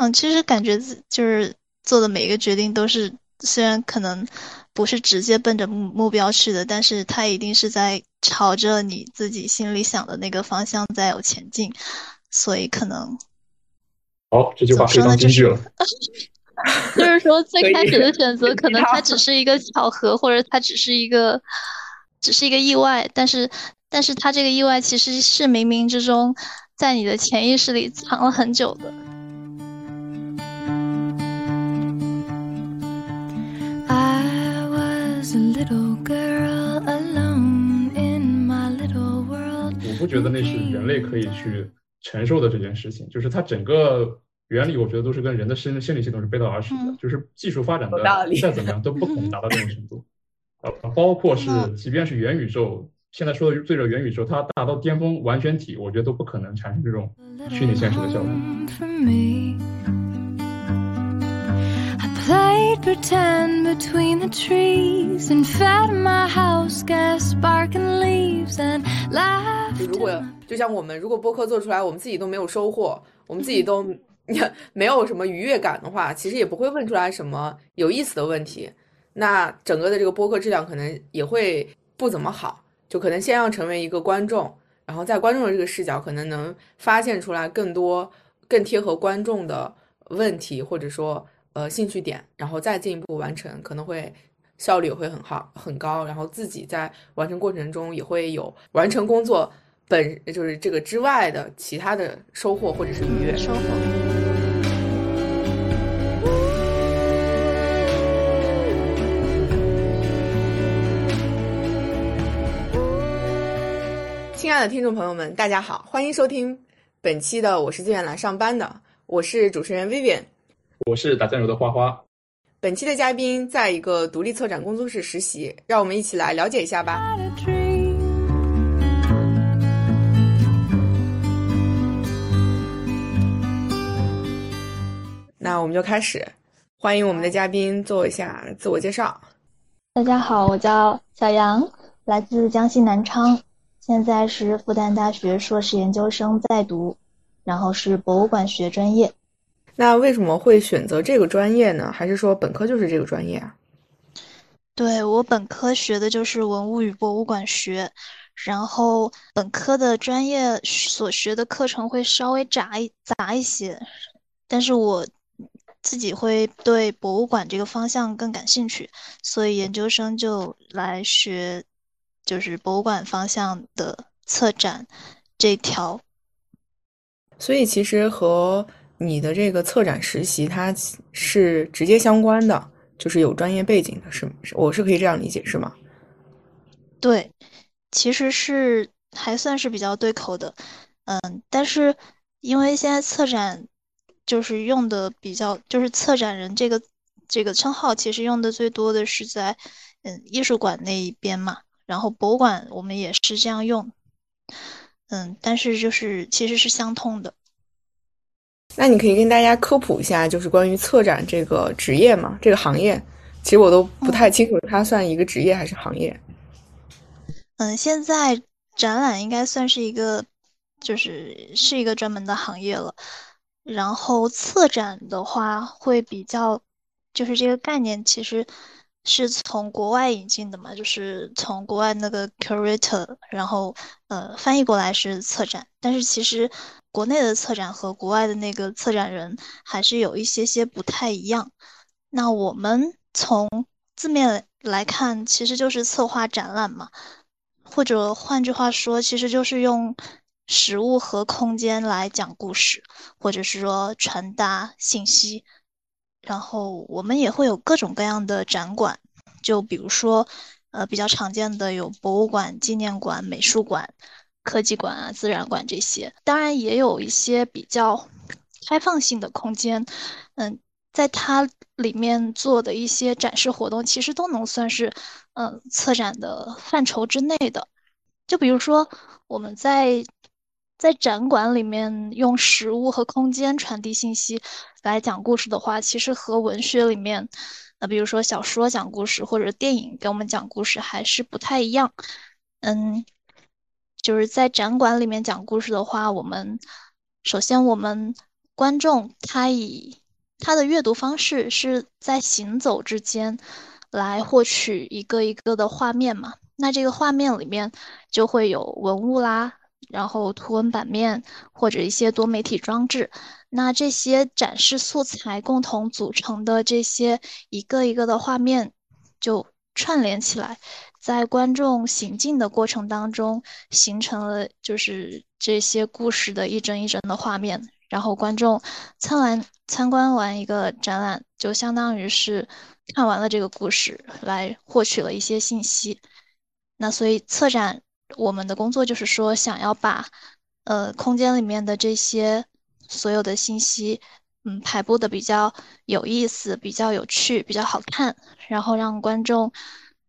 嗯，其实感觉自就是做的每一个决定都是，虽然可能不是直接奔着目目标去的，但是它一定是在朝着你自己心里想的那个方向在有前进，所以可能。好，这句话非常金句了。就是说，最开始的选择可能它只是一个巧合，或者它只是一个，只是一个意外，但是，但是它这个意外其实是冥冥之中，在你的潜意识里藏了很久的。不觉得那是人类可以去承受的这件事情，就是它整个。原理我觉得都是跟人的心心理系统是背道而驰的，就是技术发展的再怎么样都不可能达到这种程度。啊，包括是即便是元宇宙，现在说的最热元宇宙，它达到巅峰完全体，我觉得都不可能产生这种虚拟现实的效果。就如果就像我们如果播客做出来，我们自己都没有收获，我们自己 都。没有什么愉悦感的话，其实也不会问出来什么有意思的问题。那整个的这个播客质量可能也会不怎么好。就可能先要成为一个观众，然后在观众的这个视角，可能能发现出来更多更贴合观众的问题，或者说呃兴趣点，然后再进一步完成，可能会效率也会很好很高。然后自己在完成过程中也会有完成工作本就是这个之外的其他的收获或者是愉悦收获。亲爱的听众朋友们，大家好，欢迎收听本期的《我是自愿来上班的》，我是主持人 Vivian，我是打酱油的花花。本期的嘉宾在一个独立策展工作室实习，让我们一起来了解一下吧。那我们就开始，欢迎我们的嘉宾做一下自我介绍。大家好，我叫小杨，来自江西南昌。现在是复旦大学硕士研究生在读，然后是博物馆学专业。那为什么会选择这个专业呢？还是说本科就是这个专业啊？对我本科学的就是文物与博物馆学，然后本科的专业所学的课程会稍微杂一杂一些，但是我自己会对博物馆这个方向更感兴趣，所以研究生就来学。就是博物馆方向的策展这条，所以其实和你的这个策展实习它是直接相关的，就是有专业背景的，是我是可以这样理解是吗？对，其实是还算是比较对口的，嗯，但是因为现在策展就是用的比较，就是策展人这个这个称号，其实用的最多的是在嗯艺术馆那一边嘛。然后博物馆我们也是这样用，嗯，但是就是其实是相通的。那你可以跟大家科普一下，就是关于策展这个职业嘛，这个行业，其实我都不太清楚，它算一个职业还是行业？嗯，现在展览应该算是一个，就是是一个专门的行业了。然后策展的话，会比较，就是这个概念其实。是从国外引进的嘛？就是从国外那个 curator，然后呃翻译过来是策展，但是其实国内的策展和国外的那个策展人还是有一些些不太一样。那我们从字面来看，其实就是策划展览嘛，或者换句话说，其实就是用实物和空间来讲故事，或者是说传达信息。然后我们也会有各种各样的展馆，就比如说，呃，比较常见的有博物馆、纪念馆、美术馆、科技馆啊、自然馆这些。当然，也有一些比较开放性的空间，嗯，在它里面做的一些展示活动，其实都能算是，嗯，策展的范畴之内的。就比如说，我们在在展馆里面用实物和空间传递信息。来讲故事的话，其实和文学里面，呃，比如说小说讲故事或者电影给我们讲故事还是不太一样。嗯，就是在展馆里面讲故事的话，我们首先我们观众他以他的阅读方式是在行走之间来获取一个一个的画面嘛？那这个画面里面就会有文物啦，然后图文版面或者一些多媒体装置。那这些展示素材共同组成的这些一个一个的画面，就串联起来，在观众行进的过程当中，形成了就是这些故事的一帧一帧的画面。然后观众参完参观完一个展览，就相当于是看完了这个故事，来获取了一些信息。那所以策展我们的工作就是说，想要把呃空间里面的这些。所有的信息，嗯，排布的比较有意思，比较有趣，比较好看，然后让观众，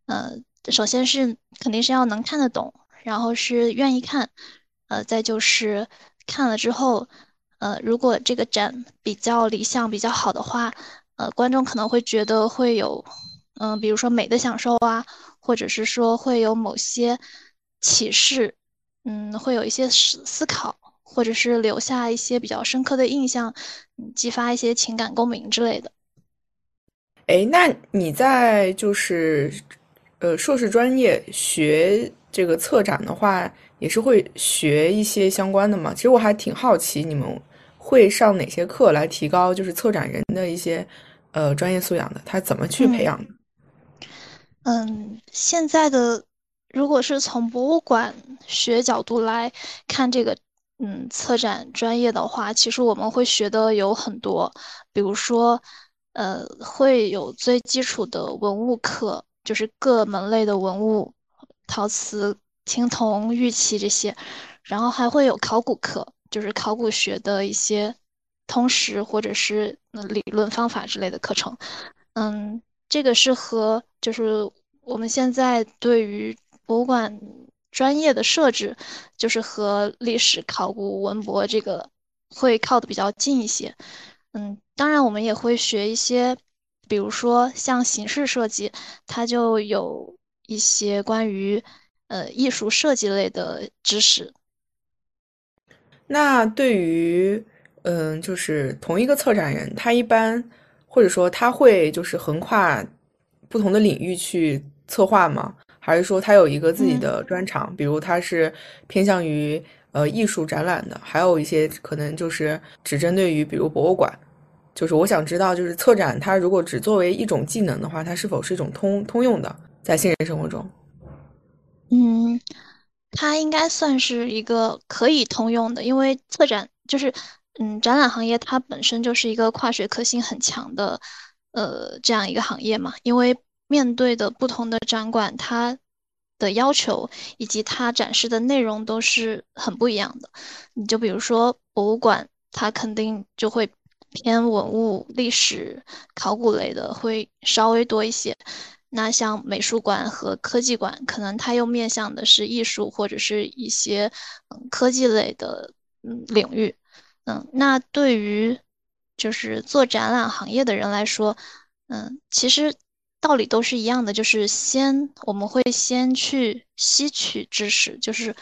呃，首先是肯定是要能看得懂，然后是愿意看，呃，再就是看了之后，呃，如果这个展比较理想、比较好的话，呃，观众可能会觉得会有，嗯，比如说美的享受啊，或者是说会有某些启示，嗯，会有一些思思考。或者是留下一些比较深刻的印象，激发一些情感共鸣之类的。哎，那你在就是呃硕士专业学这个策展的话，也是会学一些相关的吗？其实我还挺好奇，你们会上哪些课来提高就是策展人的一些呃专业素养的？他怎么去培养的？嗯，现在的如果是从博物馆学角度来看这个。嗯，策展专业的话，其实我们会学的有很多，比如说，呃，会有最基础的文物课，就是各门类的文物，陶瓷、青铜、玉器这些，然后还会有考古课，就是考古学的一些通识或者是理论方法之类的课程。嗯，这个是和就是我们现在对于博物馆。专业的设置就是和历史考古文博这个会靠的比较近一些，嗯，当然我们也会学一些，比如说像形式设计，它就有一些关于呃艺术设计类的知识。那对于嗯，就是同一个策展人，他一般或者说他会就是横跨不同的领域去策划吗？还是说他有一个自己的专长，比如他是偏向于呃艺术展览的，还有一些可能就是只针对于比如博物馆。就是我想知道，就是策展它如果只作为一种技能的话，它是否是一种通通用的，在现实生活中？嗯，它应该算是一个可以通用的，因为策展就是嗯展览行业它本身就是一个跨学科性很强的呃这样一个行业嘛，因为。面对的不同的展馆，它的要求以及它展示的内容都是很不一样的。你就比如说博物馆，它肯定就会偏文物、历史、考古类的会稍微多一些。那像美术馆和科技馆，可能它又面向的是艺术或者是一些嗯科技类的嗯领域。嗯，那对于就是做展览行业的人来说，嗯，其实。道理都是一样的，就是先我们会先去吸取知识，就是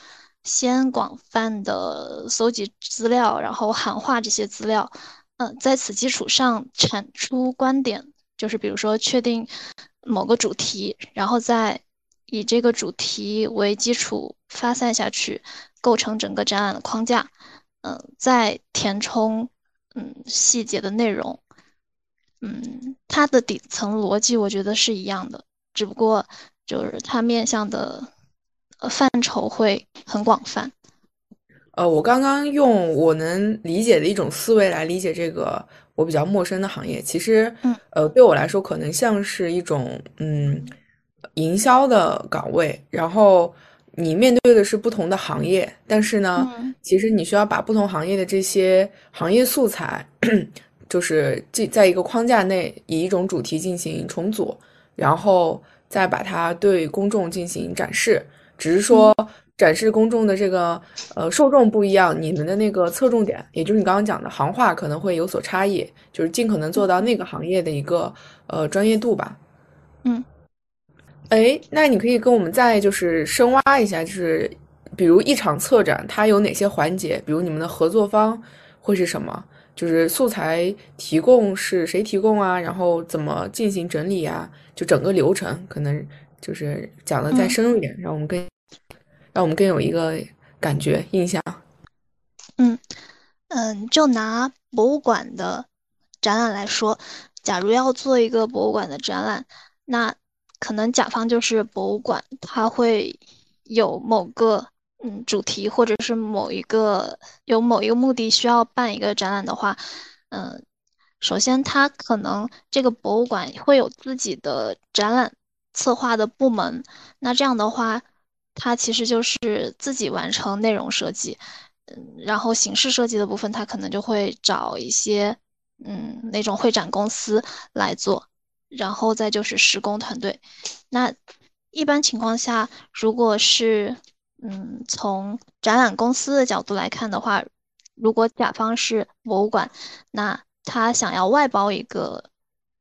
先广泛的搜集资料，然后喊话这些资料，嗯，在此基础上产出观点，就是比如说确定某个主题，然后再以这个主题为基础发散下去，构成整个展览的框架，嗯，再填充嗯细节的内容。嗯，它的底层逻辑我觉得是一样的，只不过就是它面向的呃范畴会很广泛。呃，我刚刚用我能理解的一种思维来理解这个我比较陌生的行业，其实，嗯，呃，对我来说可能像是一种嗯营销的岗位，然后你面对的是不同的行业，但是呢，其实你需要把不同行业的这些行业素材。就是这在一个框架内，以一种主题进行重组，然后再把它对公众进行展示。只是说展示公众的这个呃受众不一样，你们的那个侧重点，也就是你刚刚讲的行话可能会有所差异，就是尽可能做到那个行业的一个呃专业度吧。嗯，哎，那你可以跟我们再就是深挖一下，就是比如一场策展它有哪些环节，比如你们的合作方会是什么？就是素材提供是谁提供啊？然后怎么进行整理啊？就整个流程可能就是讲的再深入一点，让我们更让我们更有一个感觉印象。嗯嗯，就拿博物馆的展览来说，假如要做一个博物馆的展览，那可能甲方就是博物馆，它会有某个。嗯，主题或者是某一个有某一个目的需要办一个展览的话，嗯，首先它可能这个博物馆会有自己的展览策划的部门，那这样的话，它其实就是自己完成内容设计，嗯，然后形式设计的部分，它可能就会找一些嗯那种会展公司来做，然后再就是施工团队。那一般情况下，如果是嗯，从展览公司的角度来看的话，如果甲方是博物馆，那他想要外包一个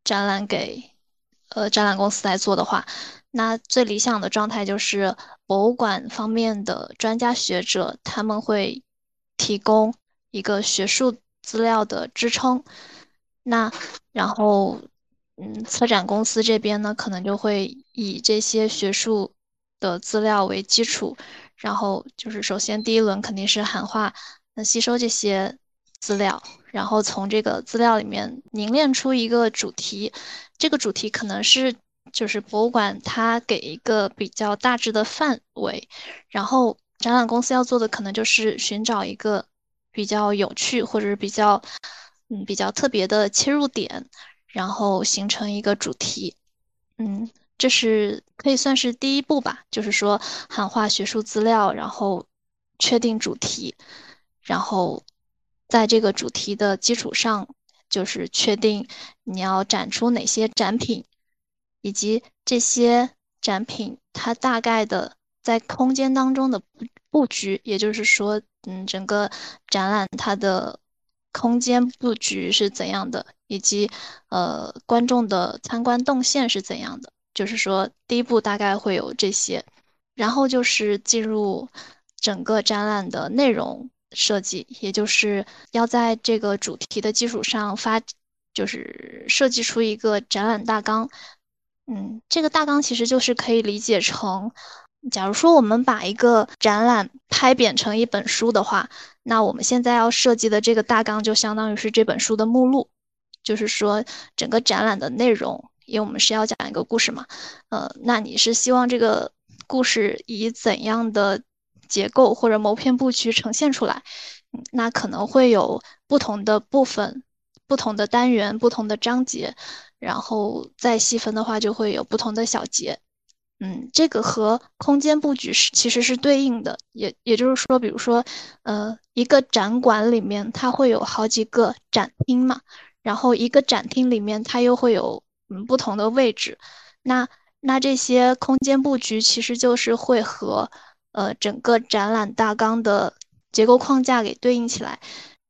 展览给呃展览公司来做的话，那最理想的状态就是博物馆方面的专家学者他们会提供一个学术资料的支撑，那然后嗯策展公司这边呢，可能就会以这些学术的资料为基础。然后就是首先第一轮肯定是喊话，那吸收这些资料，然后从这个资料里面凝练出一个主题，这个主题可能是就是博物馆它给一个比较大致的范围，然后展览公司要做的可能就是寻找一个比较有趣或者是比较嗯比较特别的切入点，然后形成一个主题，嗯。这是可以算是第一步吧，就是说喊话学术资料，然后确定主题，然后在这个主题的基础上，就是确定你要展出哪些展品，以及这些展品它大概的在空间当中的布布局，也就是说，嗯，整个展览它的空间布局是怎样的，以及呃观众的参观动线是怎样的。就是说，第一步大概会有这些，然后就是进入整个展览的内容设计，也就是要在这个主题的基础上发，就是设计出一个展览大纲。嗯，这个大纲其实就是可以理解成，假如说我们把一个展览拍扁成一本书的话，那我们现在要设计的这个大纲就相当于是这本书的目录，就是说整个展览的内容。因为我们是要讲一个故事嘛，呃，那你是希望这个故事以怎样的结构或者谋篇布局呈现出来？那可能会有不同的部分、不同的单元、不同的章节，然后再细分的话，就会有不同的小节。嗯，这个和空间布局是其实是对应的，也也就是说，比如说，呃，一个展馆里面它会有好几个展厅嘛，然后一个展厅里面它又会有。嗯，不同的位置，那那这些空间布局其实就是会和呃整个展览大纲的结构框架给对应起来。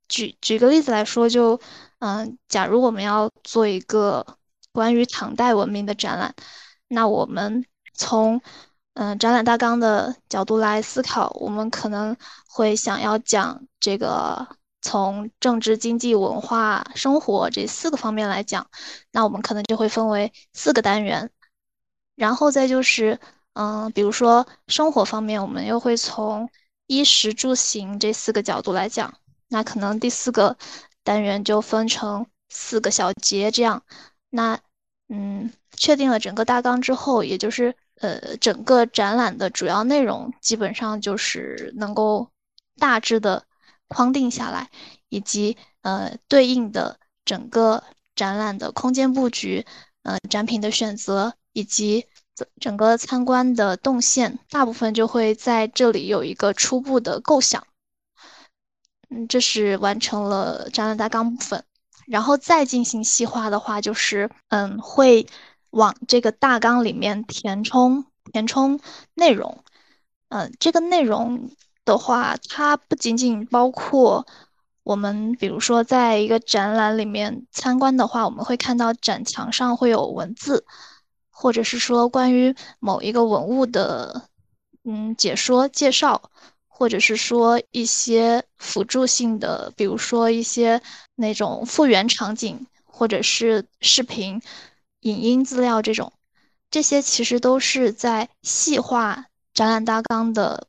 举举个例子来说，就嗯，假如我们要做一个关于唐代文明的展览，那我们从嗯展览大纲的角度来思考，我们可能会想要讲这个。从政治、经济、文化、生活这四个方面来讲，那我们可能就会分为四个单元。然后再就是，嗯，比如说生活方面，我们又会从衣食住行这四个角度来讲。那可能第四个单元就分成四个小节这样。那，嗯，确定了整个大纲之后，也就是呃，整个展览的主要内容基本上就是能够大致的。框定下来，以及呃对应的整个展览的空间布局，呃展品的选择，以及整个参观的动线，大部分就会在这里有一个初步的构想。嗯，这是完成了展览大纲部分，然后再进行细化的话，就是嗯会往这个大纲里面填充填充内容，嗯这个内容。的话，它不仅仅包括我们，比如说在一个展览里面参观的话，我们会看到展墙上会有文字，或者是说关于某一个文物的嗯解说介绍，或者是说一些辅助性的，比如说一些那种复原场景，或者是视频、影音资料这种，这些其实都是在细化展览大纲的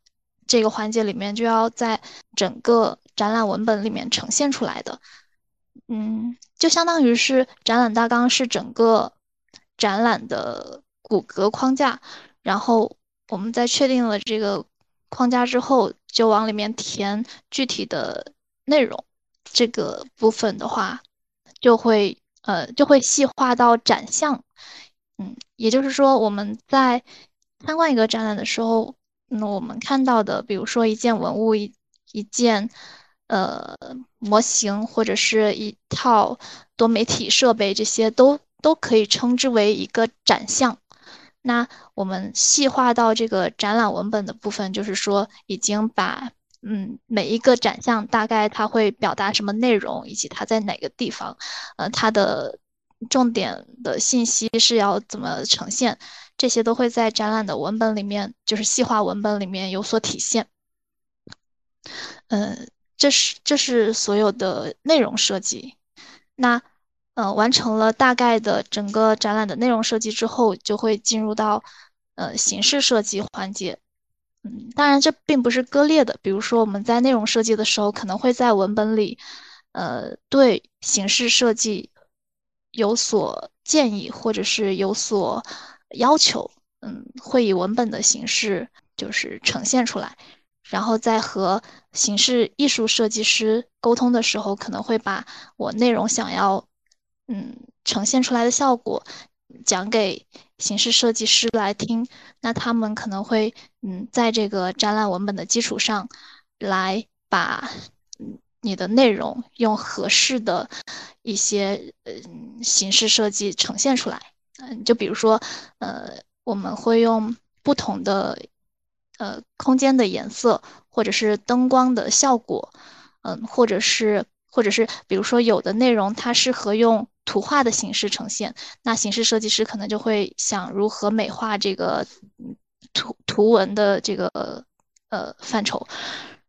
这个环节里面，就要在整个展览文本里面呈现出来的。嗯，就相当于是展览大纲是整个展览的骨骼框架，然后我们在确定了这个框架之后，就往里面填具体的内容。这个部分的话，就会呃就会细化到展项，嗯，也就是说我们在参观一个展览的时候，那我们看到的，比如说一件文物一一件呃模型或者是一套多媒体设备，这些都都可以称之为一个展项。那我们细化到这个展览文本的部分，就是说已经把。嗯，每一个展项大概它会表达什么内容，以及它在哪个地方，呃，它的重点的信息是要怎么呈现，这些都会在展览的文本里面，就是细化文本里面有所体现。嗯，这是这是所有的内容设计。那呃，完成了大概的整个展览的内容设计之后，就会进入到呃形式设计环节。嗯，当然这并不是割裂的。比如说我们在内容设计的时候，可能会在文本里，呃，对形式设计有所建议，或者是有所要求。嗯，会以文本的形式就是呈现出来，然后在和形式艺术设计师沟通的时候，可能会把我内容想要嗯呈现出来的效果讲给。形式设计师来听，那他们可能会，嗯，在这个展览文本的基础上，来把嗯你的内容用合适的一些，嗯，形式设计呈现出来。嗯，就比如说，呃，我们会用不同的，呃，空间的颜色，或者是灯光的效果，嗯，或者是，或者是，比如说有的内容它适合用。图画的形式呈现，那形式设计师可能就会想如何美化这个图图文的这个呃范畴。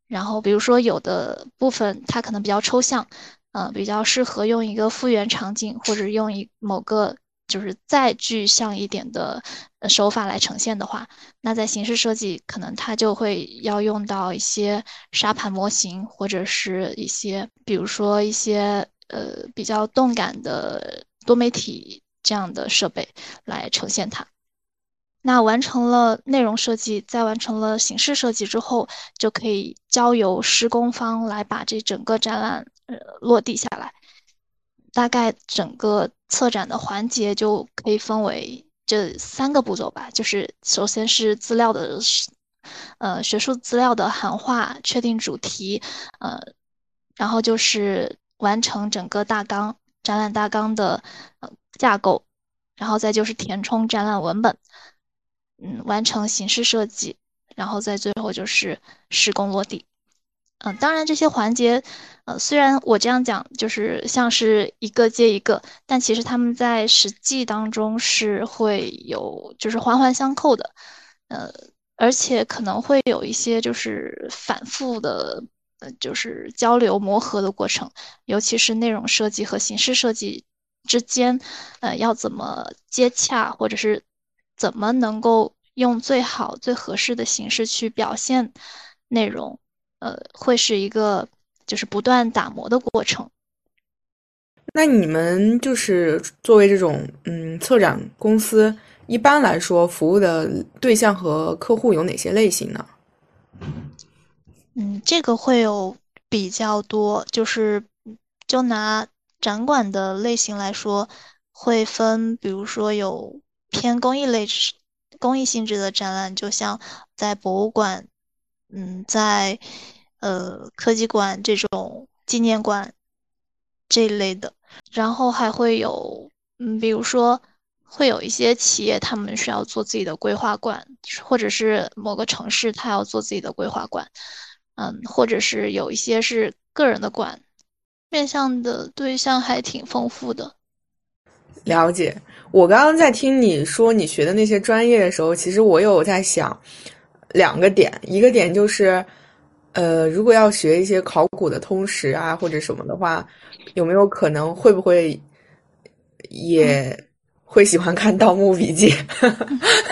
然后，比如说有的部分它可能比较抽象，呃，比较适合用一个复原场景，或者用一某个就是再具象一点的手法来呈现的话，那在形式设计可能它就会要用到一些沙盘模型，或者是一些比如说一些。呃，比较动感的多媒体这样的设备来呈现它。那完成了内容设计，再完成了形式设计之后，就可以交由施工方来把这整个展览呃落地下来。大概整个策展的环节就可以分为这三个步骤吧，就是首先是资料的呃学术资料的函化，确定主题，呃，然后就是。完成整个大纲展览大纲的呃架构，然后再就是填充展览文本，嗯，完成形式设计，然后再最后就是施工落地。嗯，当然这些环节，呃，虽然我这样讲就是像是一个接一个，但其实他们在实际当中是会有就是环环相扣的，呃，而且可能会有一些就是反复的。呃就是交流磨合的过程，尤其是内容设计和形式设计之间，呃，要怎么接洽，或者是怎么能够用最好、最合适的形式去表现内容，呃，会是一个就是不断打磨的过程。那你们就是作为这种嗯策展公司，一般来说服务的对象和客户有哪些类型呢？嗯，这个会有比较多，就是就拿展馆的类型来说，会分，比如说有偏公益类、公益性质的展览，就像在博物馆，嗯，在呃科技馆这种纪念馆这一类的，然后还会有，嗯，比如说会有一些企业，他们需要做自己的规划馆，或者是某个城市他要做自己的规划馆。嗯，或者是有一些是个人的馆，面向的对象还挺丰富的。了解，我刚刚在听你说你学的那些专业的时候，其实我有在想两个点，一个点就是，呃，如果要学一些考古的通识啊或者什么的话，有没有可能会不会也会喜欢看《盗墓笔记》？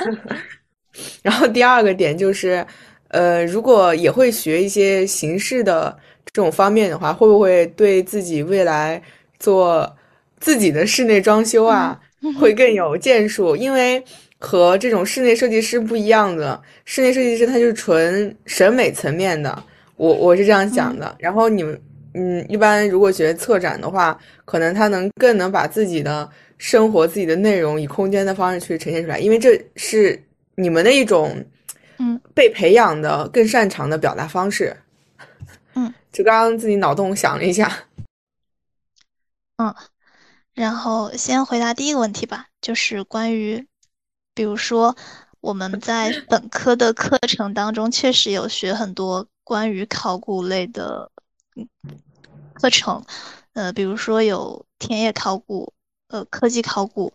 然后第二个点就是，呃，如果也会学一些形式的这种方面的话，会不会对自己未来做自己的室内装修啊，会更有建树？因为和这种室内设计师不一样的，室内设计师他就是纯审美层面的，我我是这样想的。然后你们，嗯，一般如果学策展的话，可能他能更能把自己的生活、自己的内容以空间的方式去呈现出来，因为这是。你们的一种，嗯，被培养的更擅长的表达方式，嗯，就刚刚自己脑洞想了一下，嗯，然后先回答第一个问题吧，就是关于，比如说我们在本科的课程当中，确实有学很多关于考古类的课程，呃，比如说有田野考古，呃，科技考古。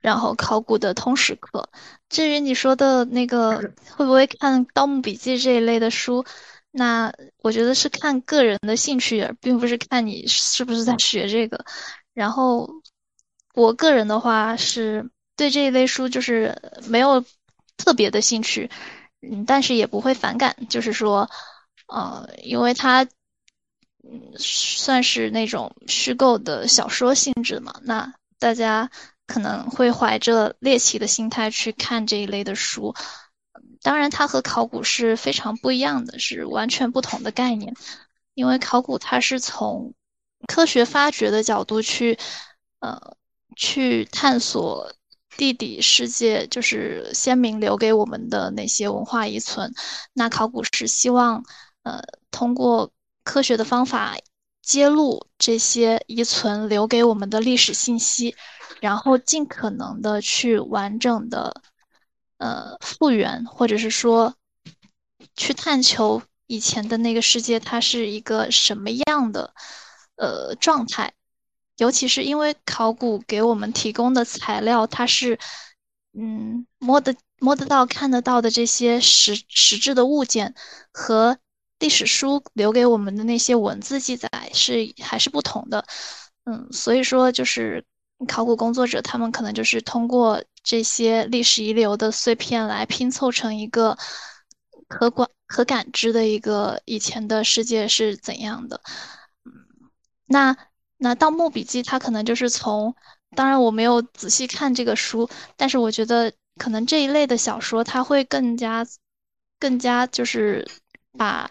然后考古的通识课，至于你说的那个 会不会看《盗墓笔记》这一类的书，那我觉得是看个人的兴趣，并不是看你是不是在学这个。然后我个人的话是对这一类书就是没有特别的兴趣，嗯，但是也不会反感，就是说，呃，因为它嗯算是那种虚构的小说性质嘛，那大家。可能会怀着猎奇的心态去看这一类的书，当然，它和考古是非常不一样的，是完全不同的概念。因为考古它是从科学发掘的角度去，呃，去探索地底世界，就是先民留给我们的那些文化遗存。那考古是希望，呃，通过科学的方法揭露这些遗存留给我们的历史信息。然后尽可能的去完整的，呃，复原，或者是说，去探求以前的那个世界，它是一个什么样的，呃，状态。尤其是因为考古给我们提供的材料，它是，嗯，摸得摸得到、看得到的这些实实质的物件，和历史书留给我们的那些文字记载是还是不同的。嗯，所以说就是。考古工作者，他们可能就是通过这些历史遗留的碎片来拼凑成一个可管、可感知的一个以前的世界是怎样的。嗯，那那《盗墓笔记》它可能就是从，当然我没有仔细看这个书，但是我觉得可能这一类的小说，它会更加、更加就是把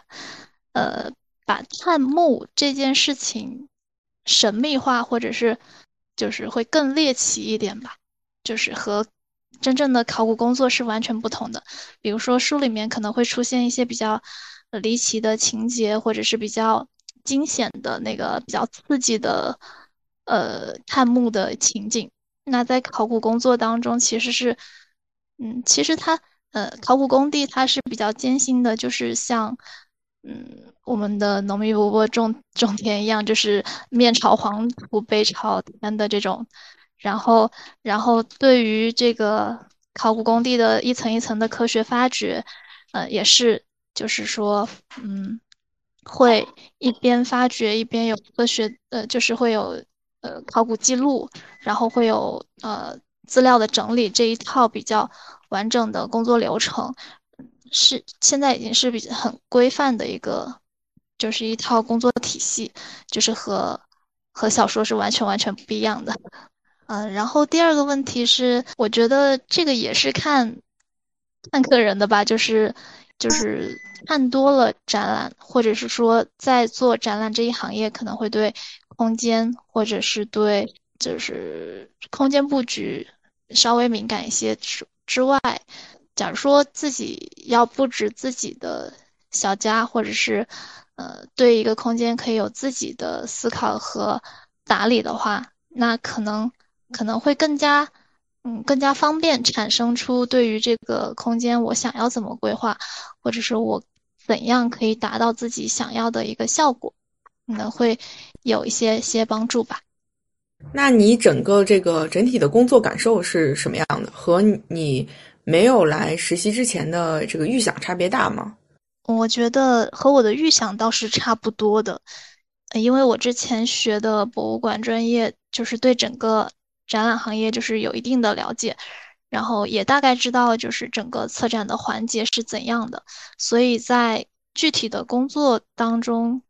呃把探墓这件事情神秘化，或者是。就是会更猎奇一点吧，就是和真正的考古工作是完全不同的。比如说书里面可能会出现一些比较离奇的情节，或者是比较惊险的那个比较刺激的呃探墓的情景。那在考古工作当中，其实是嗯，其实它呃考古工地它是比较艰辛的，就是像。嗯，我们的农民伯伯种种田一样，就是面朝黄土背朝天的这种。然后，然后对于这个考古工地的一层一层的科学发掘，呃，也是，就是说，嗯，会一边发掘一边有科学，呃，就是会有呃考古记录，然后会有呃资料的整理这一套比较完整的工作流程。是现在已经是比很规范的一个，就是一套工作体系，就是和和小说是完全完全不一样的。嗯，然后第二个问题是，我觉得这个也是看看个人的吧，就是就是看多了展览，或者是说在做展览这一行业，可能会对空间或者是对就是空间布局稍微敏感一些之之外。假如说自己要布置自己的小家，或者是呃对一个空间可以有自己的思考和打理的话，那可能可能会更加嗯更加方便产生出对于这个空间我想要怎么规划，或者是我怎样可以达到自己想要的一个效果，可能会有一些些帮助吧。那你整个这个整体的工作感受是什么样的？和你？没有来实习之前的这个预想差别大吗？我觉得和我的预想倒是差不多的，因为我之前学的博物馆专业，就是对整个展览行业就是有一定的了解，然后也大概知道就是整个策展的环节是怎样的，所以在具体的工作当中，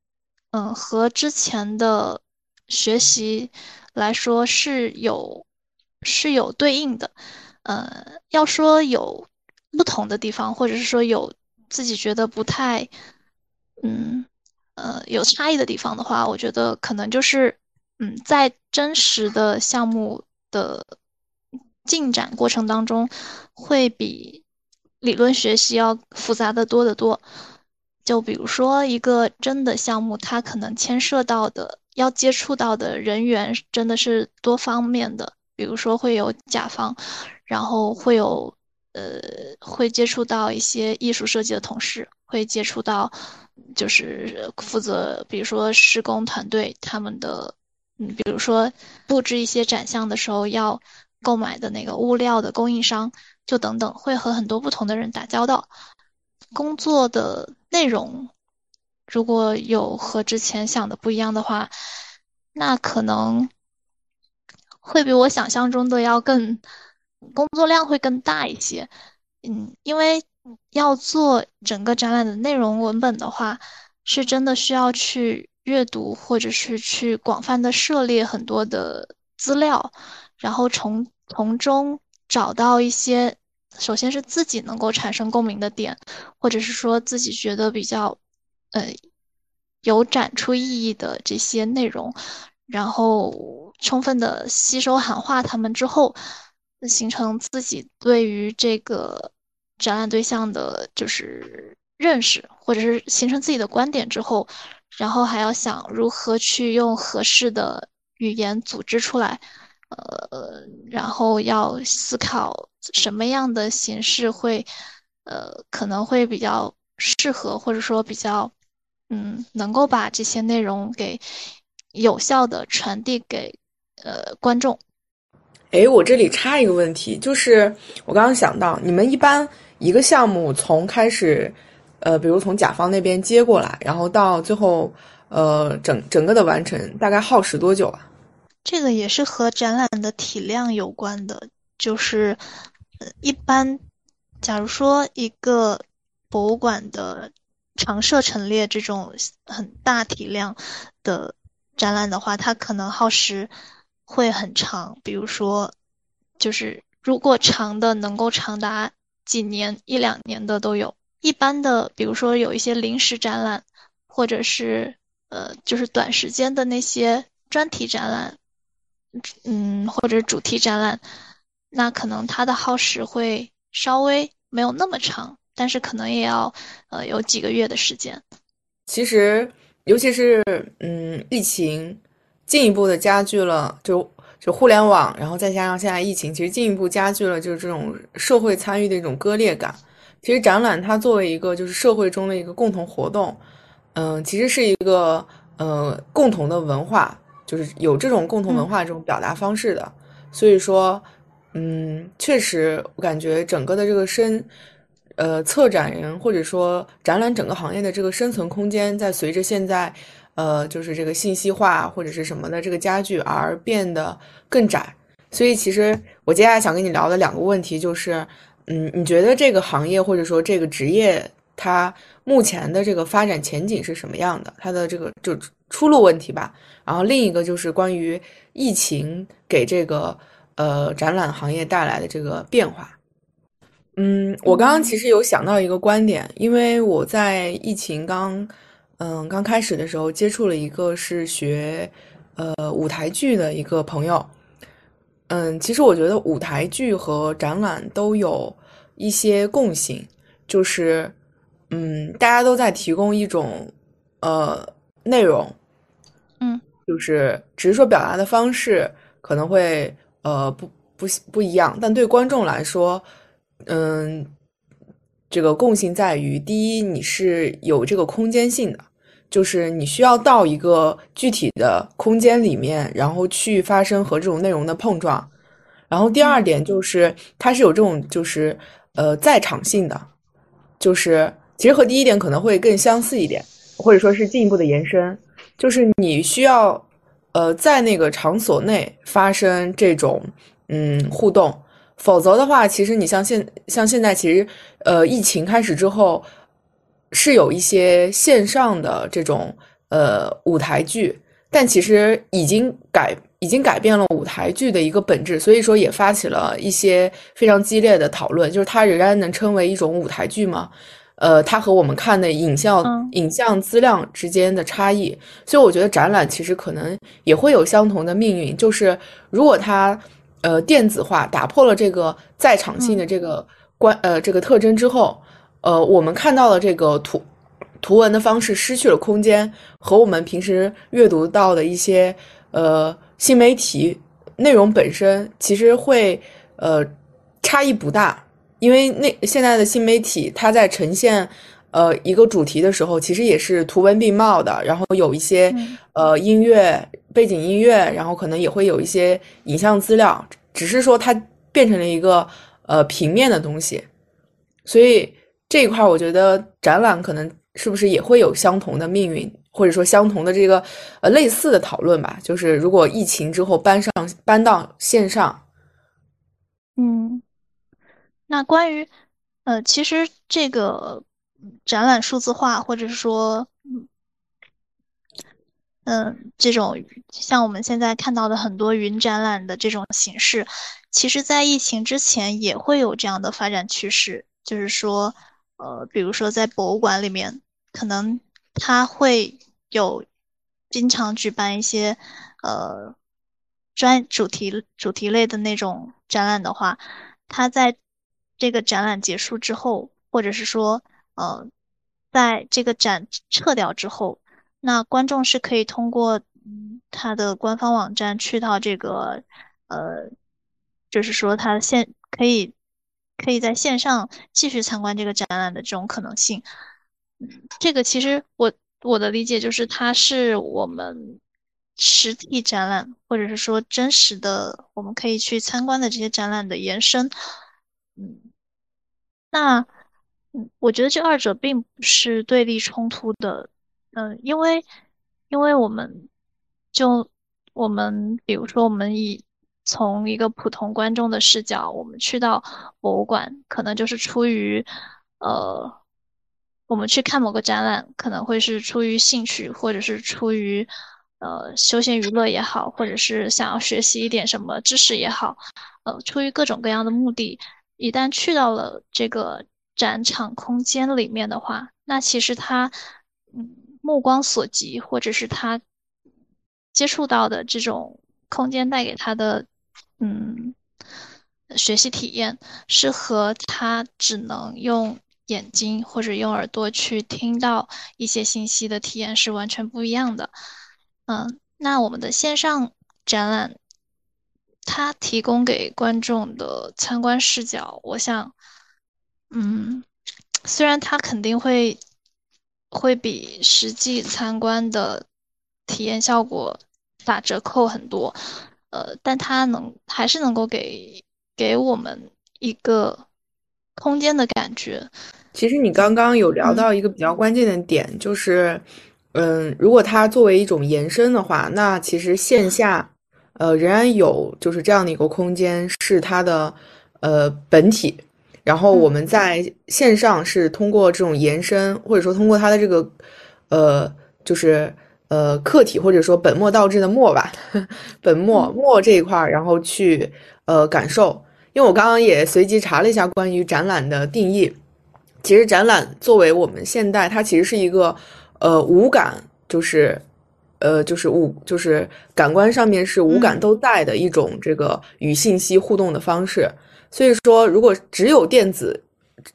嗯，和之前的学习来说是有是有对应的，呃，要说有不同的地方，或者是说有。自己觉得不太，嗯，呃，有差异的地方的话，我觉得可能就是，嗯，在真实的项目的进展过程当中，会比理论学习要复杂的多得多。就比如说一个真的项目，它可能牵涉到的、要接触到的人员真的是多方面的，比如说会有甲方，然后会有。呃，会接触到一些艺术设计的同事，会接触到就是负责，比如说施工团队他们的，嗯，比如说布置一些展项的时候要购买的那个物料的供应商，就等等，会和很多不同的人打交道。工作的内容如果有和之前想的不一样的话，那可能会比我想象中的要更。工作量会更大一些，嗯，因为要做整个展览的内容文本的话，是真的需要去阅读，或者是去广泛的涉猎很多的资料，然后从从中找到一些，首先是自己能够产生共鸣的点，或者是说自己觉得比较，呃，有展出意义的这些内容，然后充分的吸收喊话他们之后。形成自己对于这个展览对象的，就是认识，或者是形成自己的观点之后，然后还要想如何去用合适的语言组织出来，呃，然后要思考什么样的形式会，呃，可能会比较适合，或者说比较，嗯，能够把这些内容给有效的传递给呃观众。哎，我这里插一个问题，就是我刚刚想到，你们一般一个项目从开始，呃，比如从甲方那边接过来，然后到最后，呃，整整个的完成，大概耗时多久啊？这个也是和展览的体量有关的，就是，呃，一般，假如说一个博物馆的常设陈列这种很大体量的展览的话，它可能耗时。会很长，比如说，就是如果长的能够长达几年、一两年的都有。一般的，比如说有一些临时展览，或者是呃，就是短时间的那些专题展览，嗯，或者主题展览，那可能它的耗时会稍微没有那么长，但是可能也要呃有几个月的时间。其实，尤其是嗯，疫情。进一步的加剧了，就就互联网，然后再加上现在疫情，其实进一步加剧了就是这种社会参与的一种割裂感。其实展览它作为一个就是社会中的一个共同活动，嗯，其实是一个呃共同的文化，就是有这种共同文化这种表达方式的。所以说，嗯，确实我感觉整个的这个生，呃，策展人或者说展览整个行业的这个生存空间，在随着现在。呃，就是这个信息化或者是什么的这个加剧而变得更窄，所以其实我接下来想跟你聊的两个问题就是，嗯，你觉得这个行业或者说这个职业它目前的这个发展前景是什么样的？它的这个就出路问题吧。然后另一个就是关于疫情给这个呃展览行业带来的这个变化。嗯，我刚刚其实有想到一个观点，因为我在疫情刚。嗯，刚开始的时候接触了一个是学，呃，舞台剧的一个朋友。嗯，其实我觉得舞台剧和展览都有一些共性，就是，嗯，大家都在提供一种，呃，内容，嗯，就是只是说表达的方式可能会，呃，不不不一样，但对观众来说，嗯，这个共性在于，第一，你是有这个空间性的。就是你需要到一个具体的空间里面，然后去发生和这种内容的碰撞。然后第二点就是它是有这种就是呃在场性的，就是其实和第一点可能会更相似一点，或者说是进一步的延伸，就是你需要呃在那个场所内发生这种嗯互动，否则的话，其实你像现像现在其实呃疫情开始之后是有一些线上的这种呃舞台剧，但其实已经改。已经改变了舞台剧的一个本质，所以说也发起了一些非常激烈的讨论，就是它仍然能称为一种舞台剧吗？呃，它和我们看的影像影像资料之间的差异，所以我觉得展览其实可能也会有相同的命运，就是如果它呃电子化打破了这个在场性的这个关呃这个特征之后，呃，我们看到了这个图图文的方式失去了空间，和我们平时阅读到的一些呃。新媒体内容本身其实会呃差异不大，因为那现在的新媒体它在呈现呃一个主题的时候，其实也是图文并茂的，然后有一些呃音乐背景音乐，然后可能也会有一些影像资料，只是说它变成了一个呃平面的东西，所以这一块我觉得展览可能是不是也会有相同的命运。或者说相同的这个呃类似的讨论吧，就是如果疫情之后搬上搬到线上，嗯，那关于呃，其实这个展览数字化，或者说嗯，这种像我们现在看到的很多云展览的这种形式，其实在疫情之前也会有这样的发展趋势，就是说呃，比如说在博物馆里面，可能它会。有经常举办一些呃专主题主题类的那种展览的话，它在这个展览结束之后，或者是说呃在这个展撤掉之后，那观众是可以通过嗯它的官方网站去到这个呃，就是说它现可以可以在线上继续参观这个展览的这种可能性。嗯，这个其实我。我的理解就是，它是我们实体展览，或者是说真实的，我们可以去参观的这些展览的延伸。嗯，那嗯，我觉得这二者并不是对立冲突的。嗯，因为因为我们就我们比如说，我们以从一个普通观众的视角，我们去到博物馆，可能就是出于呃。我们去看某个展览，可能会是出于兴趣，或者是出于呃休闲娱乐也好，或者是想要学习一点什么知识也好，呃，出于各种各样的目的，一旦去到了这个展场空间里面的话，那其实他嗯目光所及，或者是他接触到的这种空间带给他的嗯学习体验，是和他只能用。眼睛或者用耳朵去听到一些信息的体验是完全不一样的。嗯，那我们的线上展览，它提供给观众的参观视角，我想，嗯，虽然它肯定会会比实际参观的体验效果打折扣很多，呃，但它能还是能够给给我们一个空间的感觉。其实你刚刚有聊到一个比较关键的点，就是，嗯，如果它作为一种延伸的话，那其实线下，呃，仍然有就是这样的一个空间是它的呃本体，然后我们在线上是通过这种延伸，或者说通过它的这个呃就是呃客体或者说本末倒置的末吧，本末末这一块，然后去呃感受，因为我刚刚也随机查了一下关于展览的定义。其实展览作为我们现代，它其实是一个，呃，五感，就是，呃，就是五，就是感官上面是五感都在的一种这个与信息互动的方式。所以说，如果只有电子，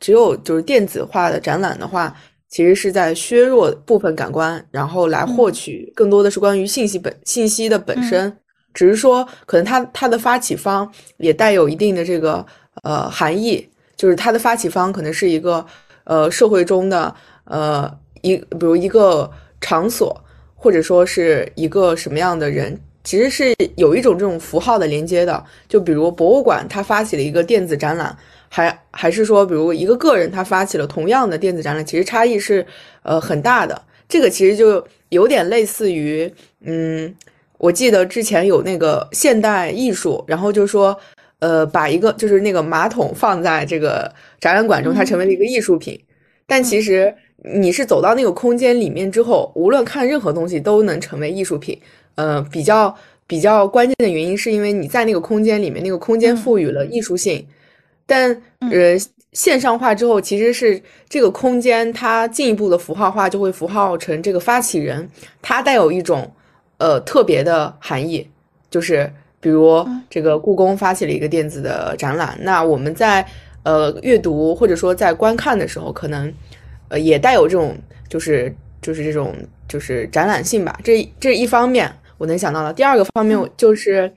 只有就是电子化的展览的话，其实是在削弱部分感官，然后来获取更多的是关于信息本信息的本身。只是说，可能它它的发起方也带有一定的这个呃含义。就是它的发起方可能是一个，呃，社会中的呃一，比如一个场所，或者说是一个什么样的人，其实是有一种这种符号的连接的。就比如博物馆，它发起了一个电子展览，还还是说，比如一个个人他发起了同样的电子展览，其实差异是呃很大的。这个其实就有点类似于，嗯，我记得之前有那个现代艺术，然后就说，呃，把一个就是那个马桶放在这个展览馆中，它成为了一个艺术品。但其实你是走到那个空间里面之后，无论看任何东西都能成为艺术品。呃，比较比较关键的原因是因为你在那个空间里面，那个空间赋予了艺术性。但呃，线上化之后，其实是这个空间它进一步的符号化，就会符号成这个发起人，它带有一种呃特别的含义，就是比如这个故宫发起了一个电子的展览，那我们在呃阅读或者说在观看的时候，可能呃也带有这种就是就是这种就是展览性吧。这这一方面我能想到的。第二个方面就是，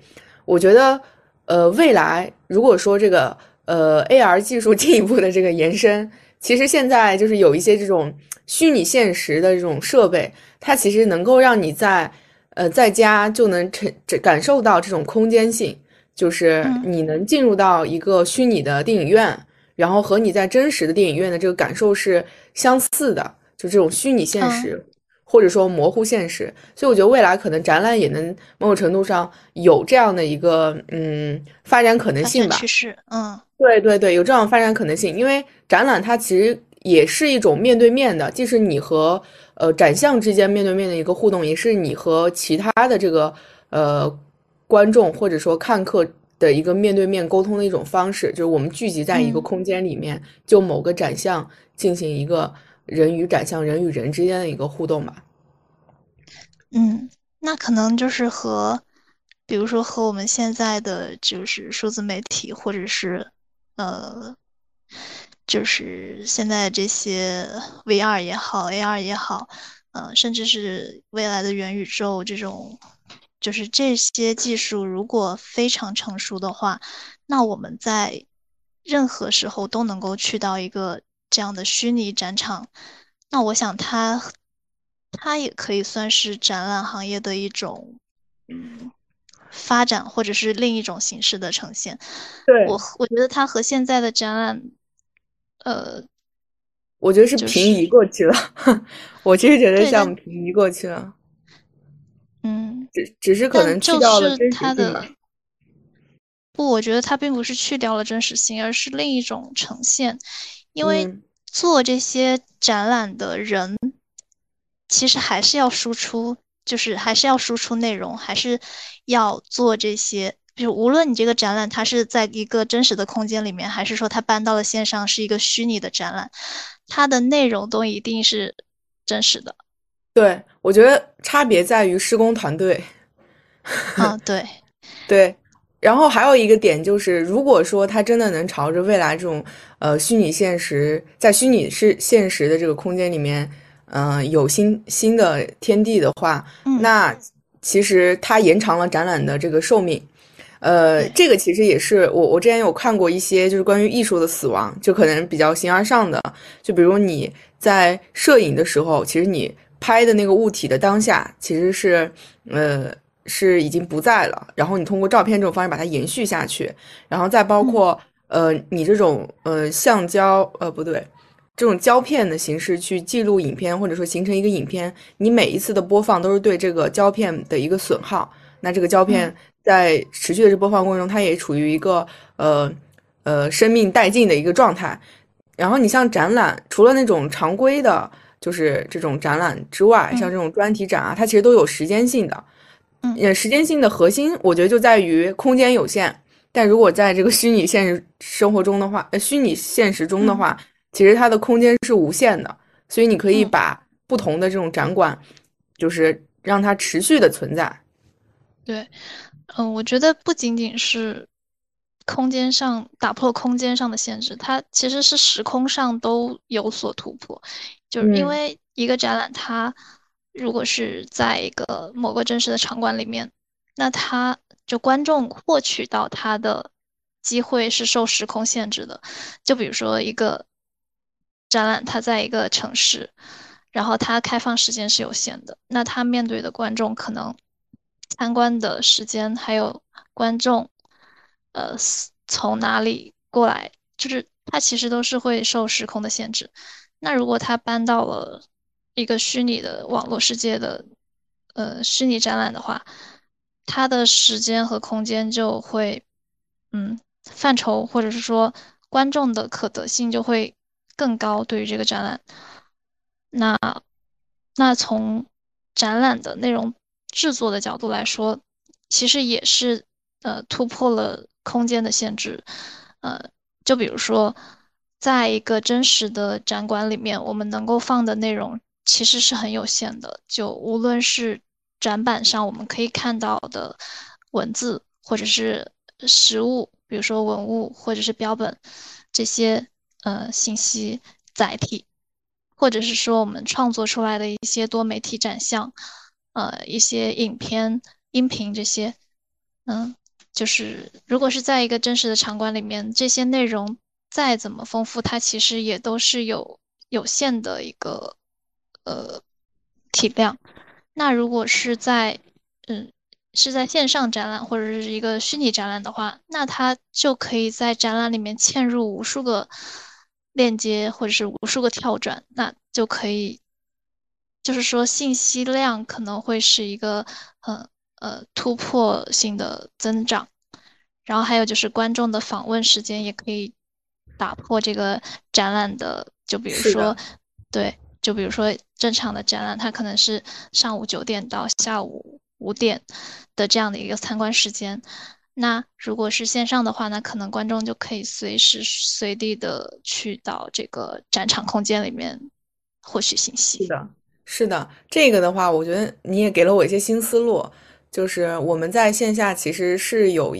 我觉得呃未来如果说这个。呃，AR 技术 进一步的这个延伸，其实现在就是有一些这种虚拟现实的这种设备，它其实能够让你在呃在家就能成感受到这种空间性，就是你能进入到一个虚拟的电影院，然后和你在真实的电影院的这个感受是相似的，就这种虚拟现实。或者说模糊现实，所以我觉得未来可能展览也能某种程度上有这样的一个嗯发展可能性吧。趋势，嗯，对对对，有这样发展可能性，因为展览它其实也是一种面对面的，既是你和呃展项之间面对面的一个互动，也是你和其他的这个呃观众或者说看客的一个面对面沟通的一种方式，就是我们聚集在一个空间里面，就某个展项进行一个。人与展项、人与人之间的一个互动吧。嗯，那可能就是和，比如说和我们现在的就是数字媒体，或者是呃，就是现在这些 VR 也好、AR 也好，呃，甚至是未来的元宇宙这种，就是这些技术如果非常成熟的话，那我们在任何时候都能够去到一个。这样的虚拟展场，那我想它，它也可以算是展览行业的一种，嗯，发展或者是另一种形式的呈现。对，我我觉得它和现在的展览，呃，我觉得是平移过去了。我其实觉得像平移过去了。嗯，只只是可能去掉了真实性不，我觉得它并不是去掉了真实性，而是另一种呈现。因为做这些展览的人，其实还是要输出，就是还是要输出内容，还是要做这些。就无论你这个展览它是在一个真实的空间里面，还是说它搬到了线上是一个虚拟的展览，它的内容都一定是真实的。对，我觉得差别在于施工团队。嗯，对，对。然后还有一个点就是，如果说它真的能朝着未来这种呃虚拟现实，在虚拟是现实的这个空间里面，嗯，有新新的天地的话，那其实它延长了展览的这个寿命。呃，这个其实也是我我之前有看过一些就是关于艺术的死亡，就可能比较形而上的，就比如你在摄影的时候，其实你拍的那个物体的当下其实是呃。是已经不在了，然后你通过照片这种方式把它延续下去，然后再包括呃你这种呃橡胶呃不对，这种胶片的形式去记录影片或者说形成一个影片，你每一次的播放都是对这个胶片的一个损耗，那这个胶片在持续的这播放过程中，它也处于一个呃呃生命殆尽的一个状态。然后你像展览，除了那种常规的，就是这种展览之外，像这种专题展啊，它其实都有时间性的。嗯，时间性的核心，我觉得就在于空间有限。但如果在这个虚拟现实生活中的话，呃，虚拟现实中的话，其实它的空间是无限的。所以你可以把不同的这种展馆，就是让它持续的存在。对，嗯，我觉得不仅仅是空间上打破空间上的限制，它其实是时空上都有所突破。就是因为一个展览，它。如果是在一个某个真实的场馆里面，那他就观众获取到他的机会是受时空限制的。就比如说一个展览，它在一个城市，然后它开放时间是有限的，那他面对的观众可能参观的时间，还有观众，呃，从哪里过来，就是它其实都是会受时空的限制。那如果它搬到了一个虚拟的网络世界的，呃，虚拟展览的话，它的时间和空间就会，嗯，范畴或者是说观众的可得性就会更高。对于这个展览，那那从展览的内容制作的角度来说，其实也是呃突破了空间的限制。呃，就比如说，在一个真实的展馆里面，我们能够放的内容其实是很有限的。就无论是展板上我们可以看到的文字，或者是实物，比如说文物或者是标本这些呃信息载体，或者是说我们创作出来的一些多媒体展项，呃一些影片、音频这些，嗯，就是如果是在一个真实的场馆里面，这些内容再怎么丰富，它其实也都是有有限的一个呃体量。那如果是在，嗯，是在线上展览或者是一个虚拟展览的话，那它就可以在展览里面嵌入无数个链接或者是无数个跳转，那就可以，就是说信息量可能会是一个呃呃突破性的增长，然后还有就是观众的访问时间也可以打破这个展览的，就比如说，对。就比如说正常的展览，它可能是上午九点到下午五点的这样的一个参观时间。那如果是线上的话，那可能观众就可以随时随地的去到这个展场空间里面获取信息。是的，是的，这个的话，我觉得你也给了我一些新思路，就是我们在线下其实是有，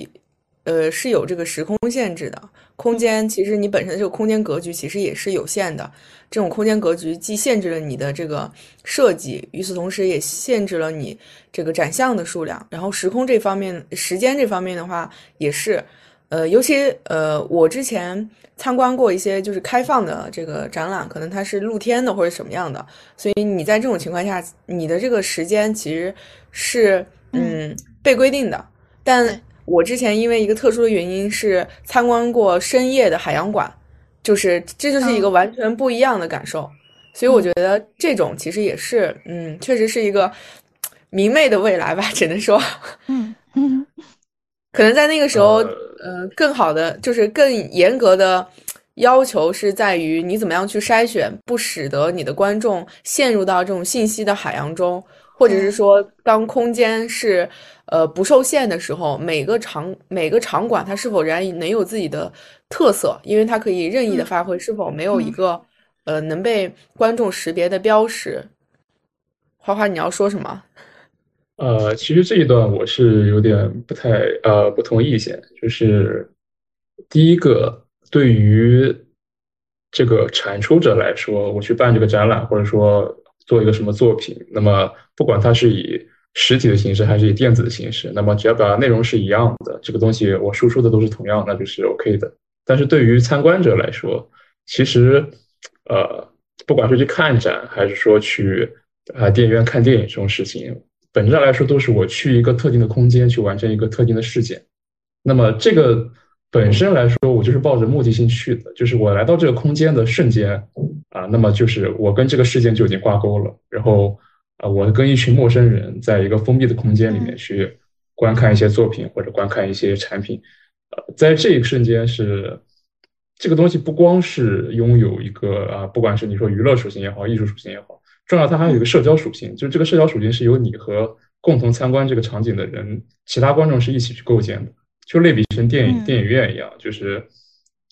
呃，是有这个时空限制的。空间其实你本身的这个空间格局其实也是有限的，这种空间格局既限制了你的这个设计，与此同时也限制了你这个展项的数量。然后时空这方面、时间这方面的话，也是，呃，尤其呃，我之前参观过一些就是开放的这个展览，可能它是露天的或者什么样的，所以你在这种情况下，你的这个时间其实是嗯被规定的，但。我之前因为一个特殊的原因是参观过深夜的海洋馆，就是这就是一个完全不一样的感受，所以我觉得这种其实也是，嗯，确实是一个明媚的未来吧，只能说，嗯。嗯，可能在那个时候，呃，更好的就是更严格的要求是在于你怎么样去筛选，不使得你的观众陷入到这种信息的海洋中，或者是说当空间是。呃，不受限的时候，每个场每个场馆它是否仍然能有自己的特色？因为它可以任意的发挥，是否没有一个呃能被观众识别的标识？花花，你要说什么？呃，其实这一段我是有点不太呃不同意见，就是第一个，对于这个产出者来说，我去办这个展览，或者说做一个什么作品，那么不管它是以实体的形式还是以电子的形式，那么只要表达内容是一样的，这个东西我输出的都是同样，那就是 OK 的。但是对于参观者来说，其实，呃，不管是去看展还是说去啊电影院看电影这种事情，本质上来说都是我去一个特定的空间去完成一个特定的事件。那么这个本身来说，我就是抱着目的性去的，就是我来到这个空间的瞬间啊，那么就是我跟这个事件就已经挂钩了，然后。啊，我跟一群陌生人在一个封闭的空间里面去观看一些作品或者观看一些产品，呃，在这一瞬间是这个东西不光是拥有一个啊，不管是你说娱乐属性也好，艺术属性也好，重要它还有一个社交属性，就是这个社交属性是由你和共同参观这个场景的人，其他观众是一起去构建的，就类比成电影电影院一样，就是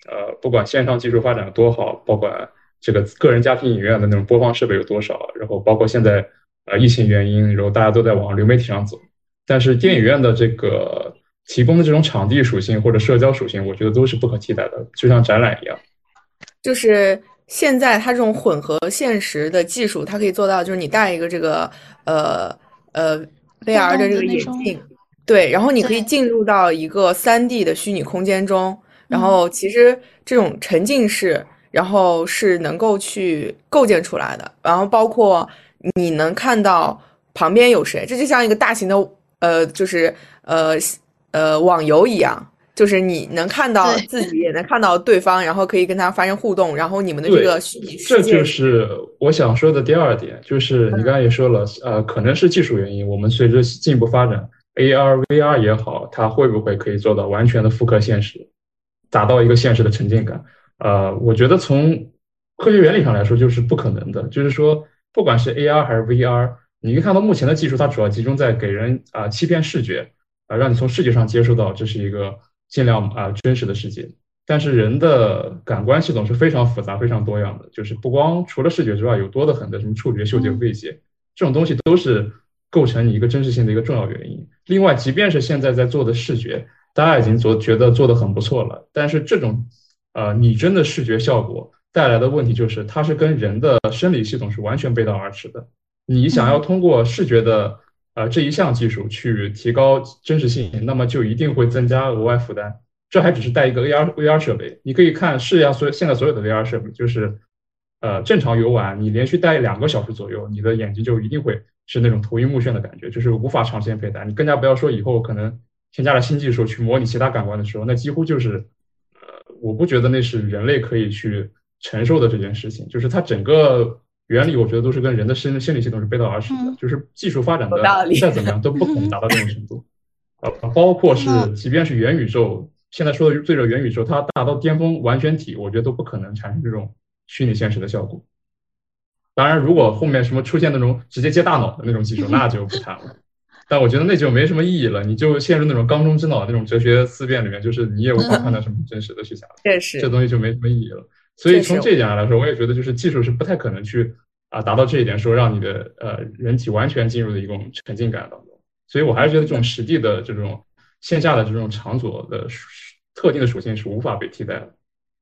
呃，不管线上技术发展多好，包括这个个人家庭影院的那种播放设备有多少，然后包括现在。呃，疫情原因，然后大家都在往流媒体上走，但是电影院的这个提供的这种场地属性或者社交属性，我觉得都是不可替代的，就像展览一样。就是现在它这种混合现实的技术，它可以做到，就是你戴一个这个呃呃 VR 的这个眼镜，对，然后你可以进入到一个三 D 的虚拟空间中，然后其实这种沉浸式，然后是能够去构建出来的，然后包括。你能看到旁边有谁？这就像一个大型的呃，就是呃呃网游一样，就是你能看到自己，也能看到对方，然后可以跟他发生互动，然后你们的这个虚拟世界。这就是我想说的第二点，就是你刚才也说了，呃，可能是技术原因，我们随着进一步发展，AR、VR 也好，它会不会可以做到完全的复刻现实，达到一个现实的沉浸感？呃，我觉得从科学原理上来说，就是不可能的。就是说，不管是 AR 还是 VR，你可以看到目前的技术，它主要集中在给人啊欺骗视觉啊，让你从视觉上接受到这是一个尽量啊真实的世界。但是人的感官系统是非常复杂、非常多样的，就是不光除了视觉之外，有多的很的什么触觉、嗅觉、味觉这种东西都是构成你一个真实性的一个重要原因。另外，即便是现在在做的视觉，大家已经做觉得做的很不错了，但是这种呃拟真的视觉效果。带来的问题就是，它是跟人的生理系统是完全背道而驰的。你想要通过视觉的呃这一项技术去提高真实性，那么就一定会增加额外负担。这还只是带一个 AR VR 设备，你可以看试一下所现在所有的 VR 设备，就是呃正常游玩，你连续戴两个小时左右，你的眼睛就一定会是那种头晕目眩的感觉，就是无法长时间佩戴。你更加不要说以后可能添加了新技术去模拟其他感官的时候，那几乎就是呃，我不觉得那是人类可以去。承受的这件事情，就是它整个原理，我觉得都是跟人的身心理系统是背道而驰的。就是技术发展的再怎么样，都不可能达到这种程度。呃，包括是即便是元宇宙，现在说的最热元宇宙，它达到巅峰完全体，我觉得都不可能产生这种虚拟现实的效果。当然，如果后面什么出现那种直接接大脑的那种技术，那就不谈了。但我觉得那就没什么意义了，你就陷入那种缸中之脑那种哲学思辨里面，就是你也无法判断什么真实的虚假的，确实，这东西就没什么意义了。所以从这一点上来说，我也觉得就是技术是不太可能去啊达到这一点，说让你的呃人体完全进入的一种沉浸感当中。所以我还是觉得这种实地的这种线下的这种场所的特定的属性是无法被替代的。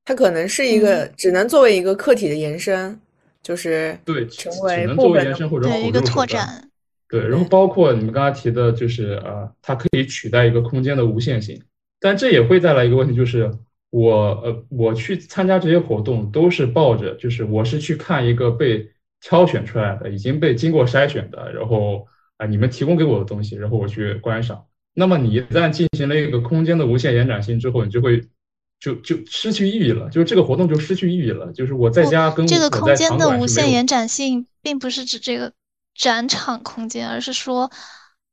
它可能是一个只能作为一个客体的延伸，就是对，成为只能作为延伸或者一个拓展。对，然后包括你们刚才提的，就是呃，它可以取代一个空间的无限性，但这也会带来一个问题，就是。我呃，我去参加这些活动都是抱着，就是我是去看一个被挑选出来的、已经被经过筛选的，然后啊，你们提供给我的东西，然后我去观赏。那么你一旦进行了一个空间的无限延展性之后，你就会就就失去意义了，就是这个活动就失去意义了。就是我在家跟这个空间的无限延展性，并不是指这个展场空间，而是说，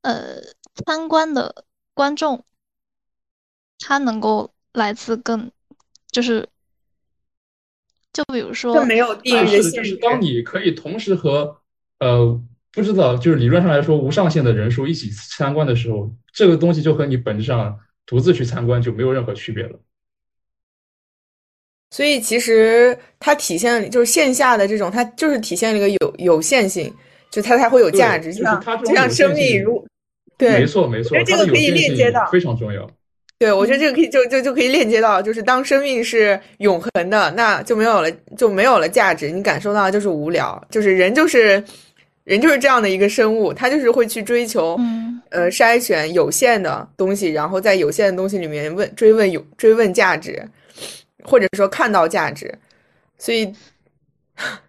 呃，参观的观众他能够。来自更，就是，就比如说，没有地域的限制。当你可以同时和呃，不知道，就是理论上来说无上限的人数一起参观的时候，这个东西就和你本质上独自去参观就没有任何区别了。所以其实它体现就是线下的这种，它就是体现了一个有有限性，就它才会有价值，就像就像生命如对，没错没错，这个可以链接到非常重要。对，我觉得这个可以就就就可以链接到，就是当生命是永恒的，那就没有了就没有了价值，你感受到就是无聊，就是人就是人就是这样的一个生物，他就是会去追求，呃，筛选有限的东西，然后在有限的东西里面问追问有追问价值，或者说看到价值，所以，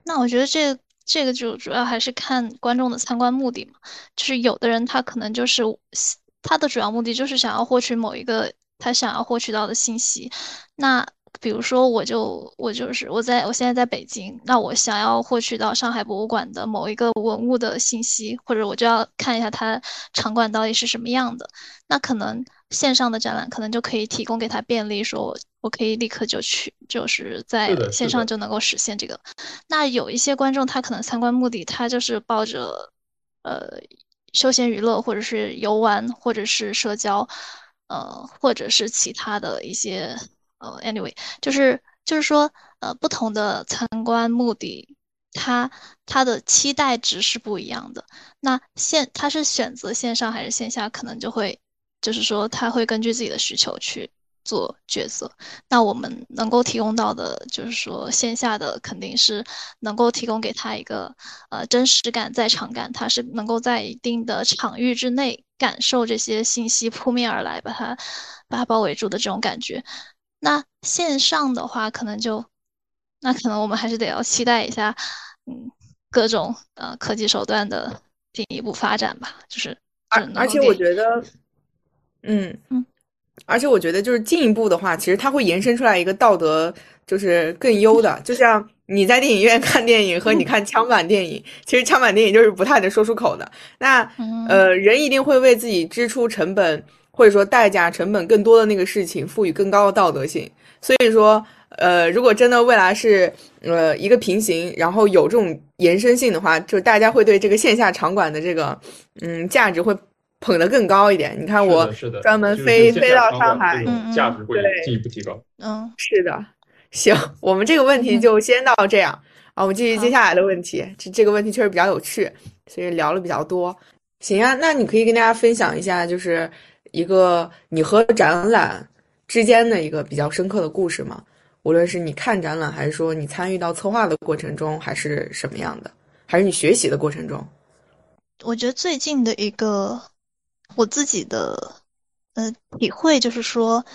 那我觉得这这个就主要还是看观众的参观目的嘛，就是有的人他可能就是他的主要目的就是想要获取某一个。他想要获取到的信息，那比如说，我就我就是我在我现在在北京，那我想要获取到上海博物馆的某一个文物的信息，或者我就要看一下它场馆到底是什么样的，那可能线上的展览可能就可以提供给他便利，说我我可以立刻就去，就是在线上就能够实现这个。那有一些观众他可能参观目的，他就是抱着呃休闲娱乐，或者是游玩，或者是社交。呃，或者是其他的一些，呃，anyway，就是就是说，呃，不同的参观目的，他他的期待值是不一样的。那线他是选择线上还是线下，可能就会，就是说他会根据自己的需求去。做抉择，那我们能够提供到的，就是说线下的肯定是能够提供给他一个呃真实感、在场感，他是能够在一定的场域之内感受这些信息扑面而来，把它把它包围住的这种感觉。那线上的话，可能就那可能我们还是得要期待一下，嗯，各种呃科技手段的进一步发展吧，就是。而而且我觉得，嗯。嗯，而且我觉得就是进一步的话，其实它会延伸出来一个道德，就是更优的，就像你在电影院看电影和你看枪版电影，其实枪版电影就是不太能说出口的。那呃，人一定会为自己支出成本或者说代价成本更多的那个事情赋予更高的道德性。所以说，呃，如果真的未来是呃一个平行，然后有这种延伸性的话，就大家会对这个线下场馆的这个嗯价值会捧得更高一点。你看我专门飞飞到上海，价值会进一步提高。嗯，是的。行，我们这个问题就先到这样啊。我们继续接下来的问题，这这个问题确实比较有趣，所以聊了比较多。行啊，那你可以跟大家分享一下，就是一个你和展览。之间的一个比较深刻的故事吗？无论是你看展览，还是说你参与到策划的过程中，还是什么样的，还是你学习的过程中？我觉得最近的一个我自己的呃体会就是说，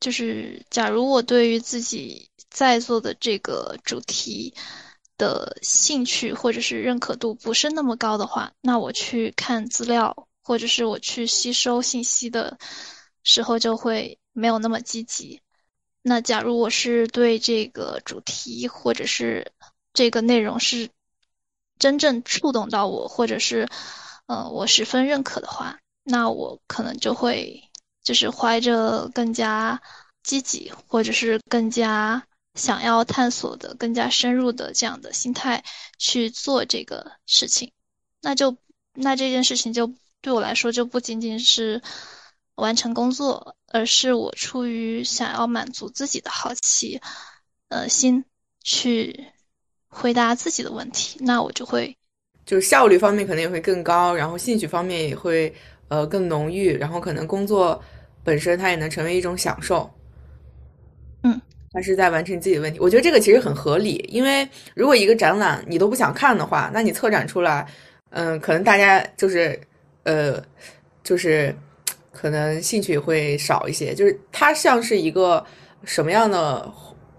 就是假如我对于自己在做的这个主题的兴趣或者是认可度不是那么高的话，那我去看资料或者是我去吸收信息的时候就会。没有那么积极。那假如我是对这个主题或者是这个内容是真正触动到我，或者是呃我十分认可的话，那我可能就会就是怀着更加积极，或者是更加想要探索的、更加深入的这样的心态去做这个事情。那就那这件事情就对我来说就不仅仅是。完成工作，而是我出于想要满足自己的好奇，呃心去回答自己的问题，那我就会，就是效率方面可能也会更高，然后兴趣方面也会呃更浓郁，然后可能工作本身它也能成为一种享受。嗯，它是在完成自己的问题，我觉得这个其实很合理，因为如果一个展览你都不想看的话，那你策展出来，嗯，可能大家就是呃就是。可能兴趣会少一些，就是它像是一个什么样的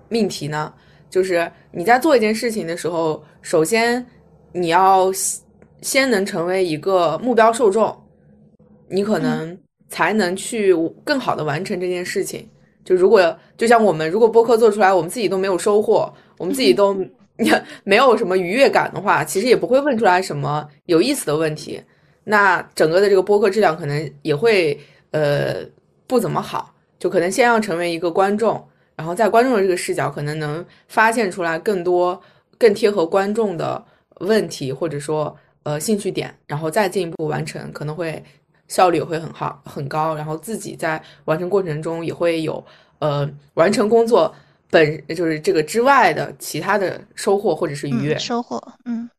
命题呢？就是你在做一件事情的时候，首先你要先能成为一个目标受众，你可能才能去更好的完成这件事情。就如果就像我们如果播客做出来，我们自己都没有收获，我们自己都 没有什么愉悦感的话，其实也不会问出来什么有意思的问题。那整个的这个播客质量可能也会。呃，不怎么好，就可能先要成为一个观众，然后在观众的这个视角，可能能发现出来更多更贴合观众的问题，或者说呃兴趣点，然后再进一步完成，可能会效率也会很好很高，然后自己在完成过程中也会有呃完成工作本就是这个之外的其他的收获或者是愉悦收获。嗯，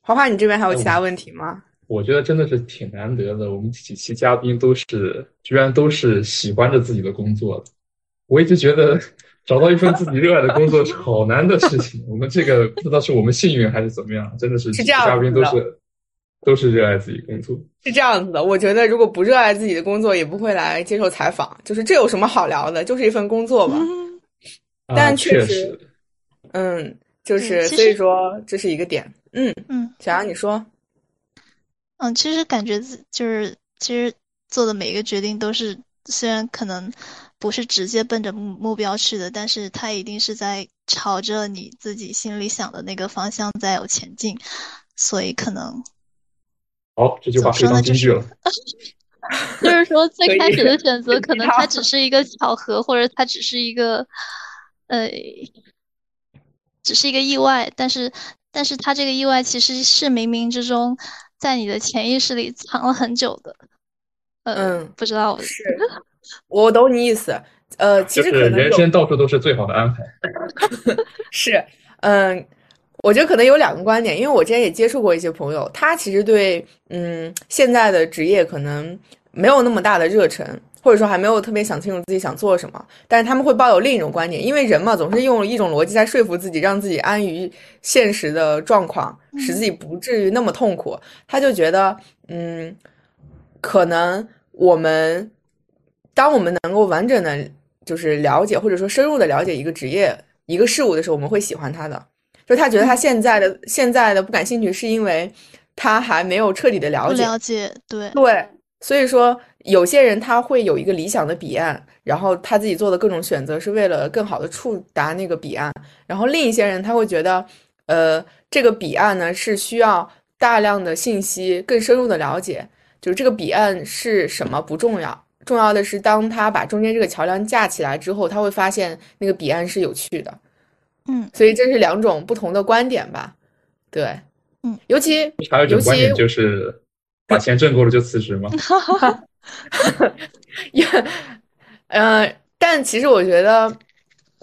花花，你这边还有其他问题吗？我觉得真的是挺难得的，我们几期嘉宾都是居然都是喜欢着自己的工作的。我一直觉得找到一份自己热爱的工作是好难的事情。我们这个不知道是我们幸运还是怎么样，真的是嘉宾都是都是热爱自己工作。是这样子的，我觉得如果不热爱自己的工作，也不会来接受采访。就是这有什么好聊的？就是一份工作嘛。但确实，嗯，就是所以说这是一个点。嗯嗯，小杨你说。嗯，其实感觉自就是，其实做的每一个决定都是，虽然可能不是直接奔着目目标去的，但是它一定是在朝着你自己心里想的那个方向在有前进，所以可能。好，这句话非常精确了。就是说，最开始的选择可能它只是一个巧合，或者它只是一个，呃，只是一个意外，但是，但是它这个意外其实是冥冥之中。在你的潜意识里藏了很久的，嗯，不知道是，我懂你意思，呃，其实可能人生到处都是最好的安排，是，嗯，我觉得可能有两个观点，因为我之前也接触过一些朋友，他其实对，嗯，现在的职业可能没有那么大的热忱。或者说还没有特别想清楚自己想做什么，但是他们会抱有另一种观点，因为人嘛总是用一种逻辑在说服自己，让自己安于现实的状况，使自己不至于那么痛苦。他就觉得，嗯，可能我们当我们能够完整的，就是了解或者说深入的了解一个职业、一个事物的时候，我们会喜欢它的。就他觉得他现在的现在的不感兴趣，是因为他还没有彻底的了解。了解，对对，所以说有些人他会有一个理想的彼岸，然后他自己做的各种选择是为了更好的触达那个彼岸，然后另一些人他会觉得，呃，这个彼岸呢是需要大量的信息更深入的了解，就是这个彼岸是什么不重要。重要的是，当他把中间这个桥梁架起来之后，他会发现那个彼岸是有趣的。嗯，所以这是两种不同的观点吧？对，嗯，尤其还有一种观点就是把钱挣够了就辞职吗？哈哈，也，呃，但其实我觉得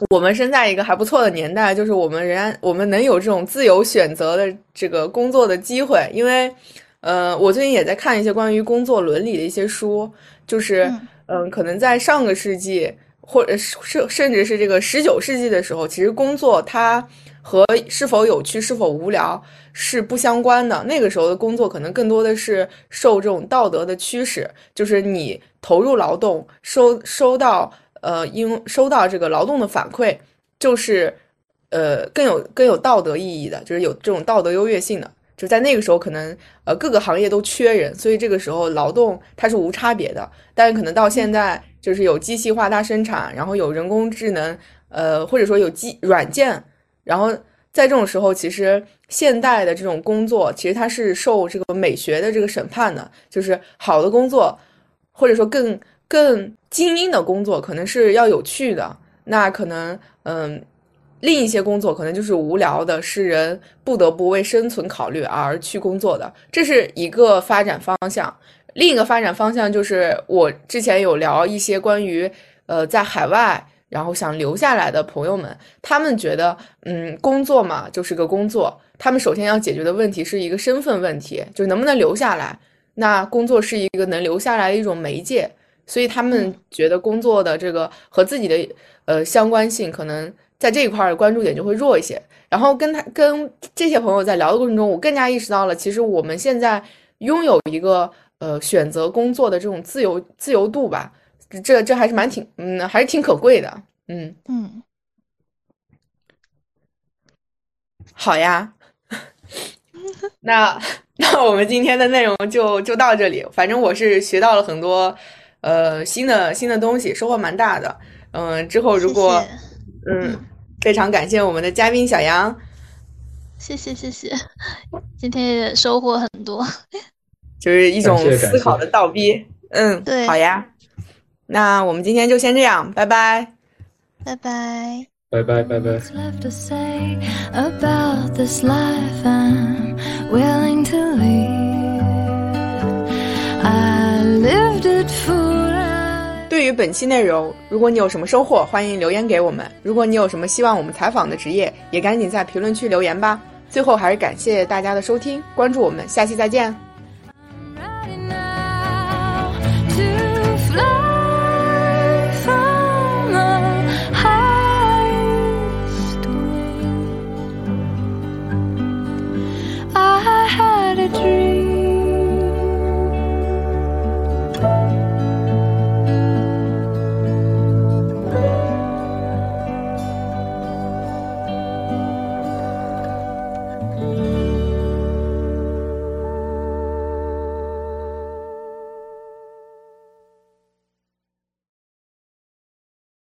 我们生在一个还不错的年代，就是我们仍然我们能有这种自由选择的这个工作的机会，因为，呃，我最近也在看一些关于工作伦理的一些书。就是，嗯，可能在上个世纪，或者是甚至是这个十九世纪的时候，其实工作它和是否有趣、是否无聊是不相关的。那个时候的工作可能更多的是受这种道德的驱使，就是你投入劳动，收收到呃，应收到这个劳动的反馈，就是呃更有更有道德意义的，就是有这种道德优越性的。就在那个时候，可能呃各个行业都缺人，所以这个时候劳动它是无差别的。但是可能到现在，就是有机器化大生产，然后有人工智能，呃或者说有机软件，然后在这种时候，其实现代的这种工作，其实它是受这个美学的这个审判的，就是好的工作，或者说更更精英的工作，可能是要有趣的。那可能嗯。另一些工作可能就是无聊的，是人不得不为生存考虑而去工作的，这是一个发展方向。另一个发展方向就是我之前有聊一些关于，呃，在海外然后想留下来的朋友们，他们觉得，嗯，工作嘛就是个工作，他们首先要解决的问题是一个身份问题，就能不能留下来。那工作是一个能留下来的一种媒介，所以他们觉得工作的这个和自己的呃相关性可能。在这一块的关注点就会弱一些，然后跟他跟这些朋友在聊的过程中，我更加意识到了，其实我们现在拥有一个呃选择工作的这种自由自由度吧，这这还是蛮挺嗯还是挺可贵的，嗯。嗯，好呀，那那我们今天的内容就就到这里，反正我是学到了很多呃新的新的东西，收获蛮大的，嗯，之后如果。嗯，非常感谢我们的嘉宾小杨，谢谢谢谢，今天也收获很多，就是一种思考的倒逼。嗯，对，好呀，那我们今天就先这样，拜拜，拜拜，拜拜拜拜。对于本期内容，如果你有什么收获，欢迎留言给我们。如果你有什么希望我们采访的职业，也赶紧在评论区留言吧。最后还是感谢大家的收听，关注我们，下期再见。a dream.